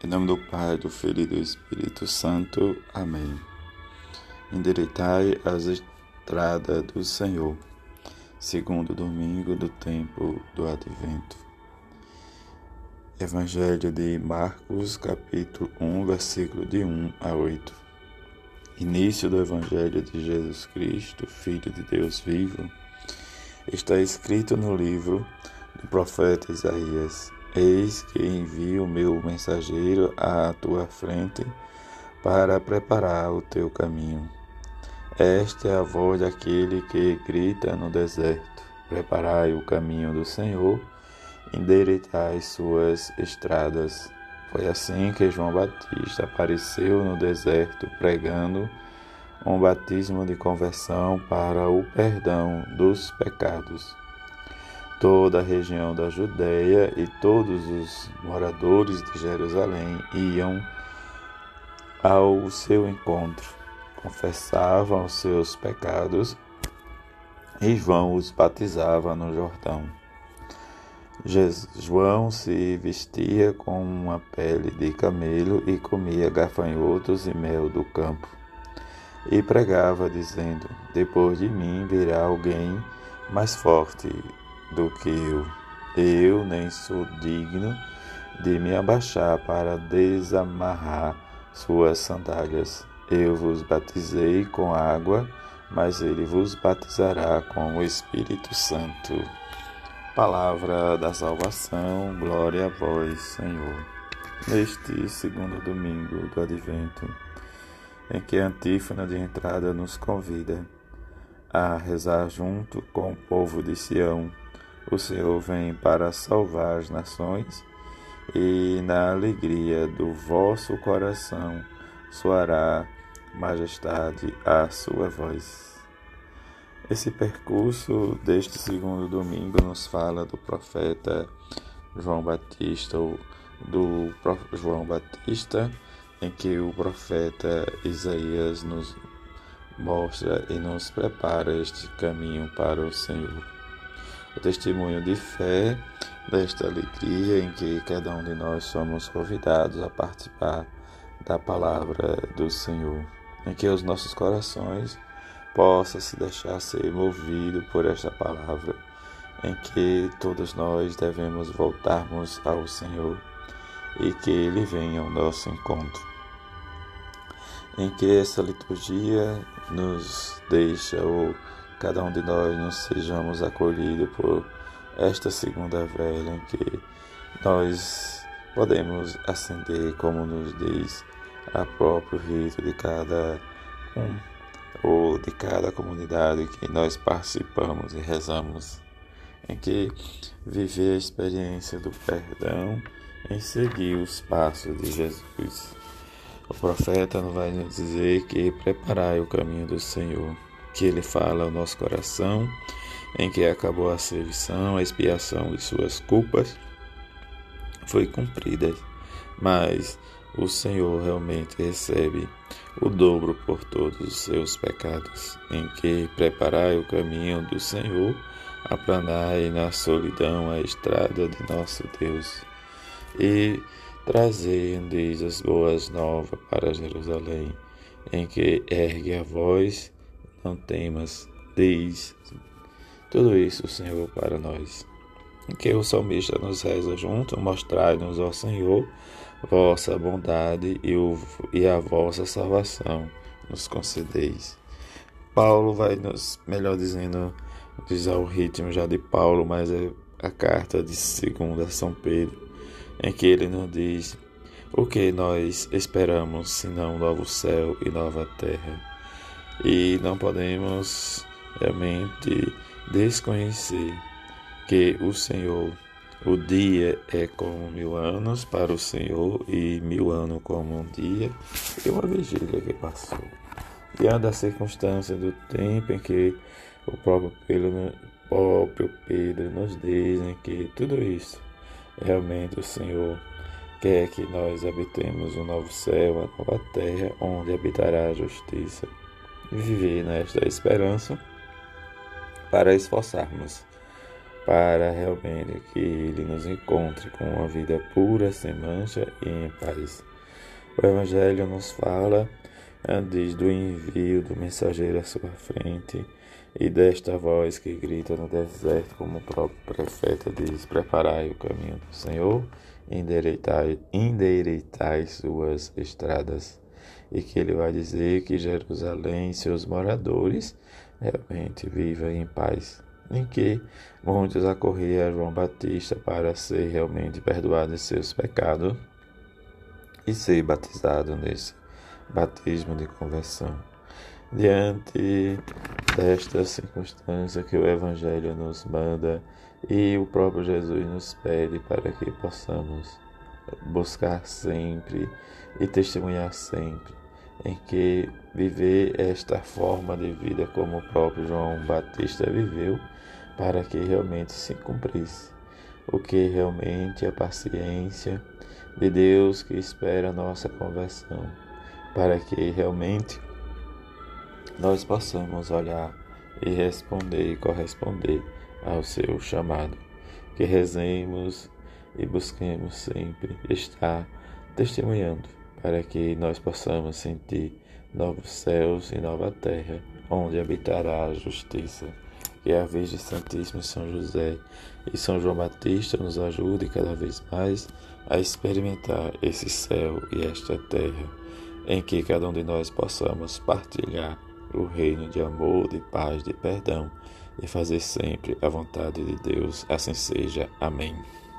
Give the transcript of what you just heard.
Em nome do Pai, do Filho e do Espírito Santo. Amém. Endireitai as estradas do Senhor, segundo domingo do tempo do Advento. Evangelho de Marcos, capítulo 1, versículo de 1 a 8. Início do Evangelho de Jesus Cristo, Filho de Deus vivo, está escrito no livro do profeta Isaías Eis que envio o meu mensageiro à tua frente para preparar o teu caminho. Esta é a voz daquele que grita no deserto: Preparai o caminho do Senhor, endireitai suas estradas. Foi assim que João Batista apareceu no deserto pregando um batismo de conversão para o perdão dos pecados toda a região da Judéia e todos os moradores de Jerusalém iam ao seu encontro, confessavam os seus pecados e João os batizava no Jordão. João se vestia com uma pele de camelo e comia gafanhotos e mel do campo. E pregava, dizendo: Depois de mim virá alguém mais forte do que eu. Eu nem sou digno de me abaixar para desamarrar suas sandálias. Eu vos batizei com água, mas ele vos batizará com o Espírito Santo. Palavra da salvação, glória a vós, Senhor. Neste segundo domingo do Advento, em que a antífona de entrada nos convida a rezar junto com o povo de Sião o Senhor vem para salvar as nações, e na alegria do vosso coração soará majestade a sua voz. Esse percurso deste segundo domingo nos fala do profeta João Batista, do João Batista, em que o profeta Isaías nos mostra e nos prepara este caminho para o Senhor o testemunho de fé desta alegria em que cada um de nós somos convidados a participar da palavra do Senhor, em que os nossos corações possam se deixar ser movido por esta palavra, em que todos nós devemos voltarmos ao Senhor e que Ele venha ao nosso encontro. Em que essa liturgia nos deixa o cada um de nós não sejamos acolhidos por esta segunda velha em que nós podemos acender, como nos diz a próprio rito de cada um ou de cada comunidade que nós participamos e rezamos, em que viver a experiência do perdão em seguir os passos de Jesus. O profeta vai nos dizer que preparai o caminho do Senhor que ele fala ao nosso coração, em que acabou a servição, a expiação de suas culpas foi cumprida, mas o Senhor realmente recebe o dobro por todos os seus pecados, em que preparai o caminho do Senhor, aplanai na solidão a estrada de nosso Deus, e trazei um as boas novas para Jerusalém, em que ergue a voz não temas, diz tudo isso, Senhor, para nós. Que o salmista nos reza junto, mostrai-nos, ó Senhor, vossa bondade e, o, e a vossa salvação nos concedeis. Paulo vai nos, melhor dizendo, diz ao ritmo já de Paulo, mas é a carta de segunda São Pedro, em que ele nos diz o que nós esperamos senão um novo céu e nova terra e não podemos realmente desconhecer que o Senhor, o dia é como mil anos para o Senhor e mil anos como um dia e uma vigília que passou. Diante da circunstância do tempo em que o próprio Pedro, próprio Pedro nos dizem que tudo isso realmente o Senhor quer que nós habitemos um novo céu, uma nova terra, onde habitará a justiça viver nesta esperança para esforçarmos para realmente que ele nos encontre com uma vida pura, sem mancha e em paz. O Evangelho nos fala antes do envio do mensageiro à sua frente e desta voz que grita no deserto, como o próprio profeta diz: Preparai o caminho do Senhor, endireitai, endireitai suas estradas. E que ele vai dizer que Jerusalém e seus moradores realmente vivam em paz. Em que muitos acorriam a João Batista para ser realmente perdoado de seus pecados e ser batizado nesse batismo de conversão. Diante desta circunstância que o Evangelho nos manda e o próprio Jesus nos pede para que possamos buscar sempre e testemunhar sempre em que viver esta forma de vida como o próprio João Batista viveu, para que realmente se cumprisse o que realmente é a paciência de Deus que espera a nossa conversão, para que realmente nós possamos olhar e responder e corresponder ao seu chamado. Que rezemos e busquemos sempre estar testemunhando para que nós possamos sentir novos céus e nova terra, onde habitará a justiça. Que a Virgem Santíssima São José e São João Batista nos ajude cada vez mais a experimentar esse céu e esta terra, em que cada um de nós possamos partilhar o reino de amor, de paz, de perdão e fazer sempre a vontade de Deus. Assim seja. Amém.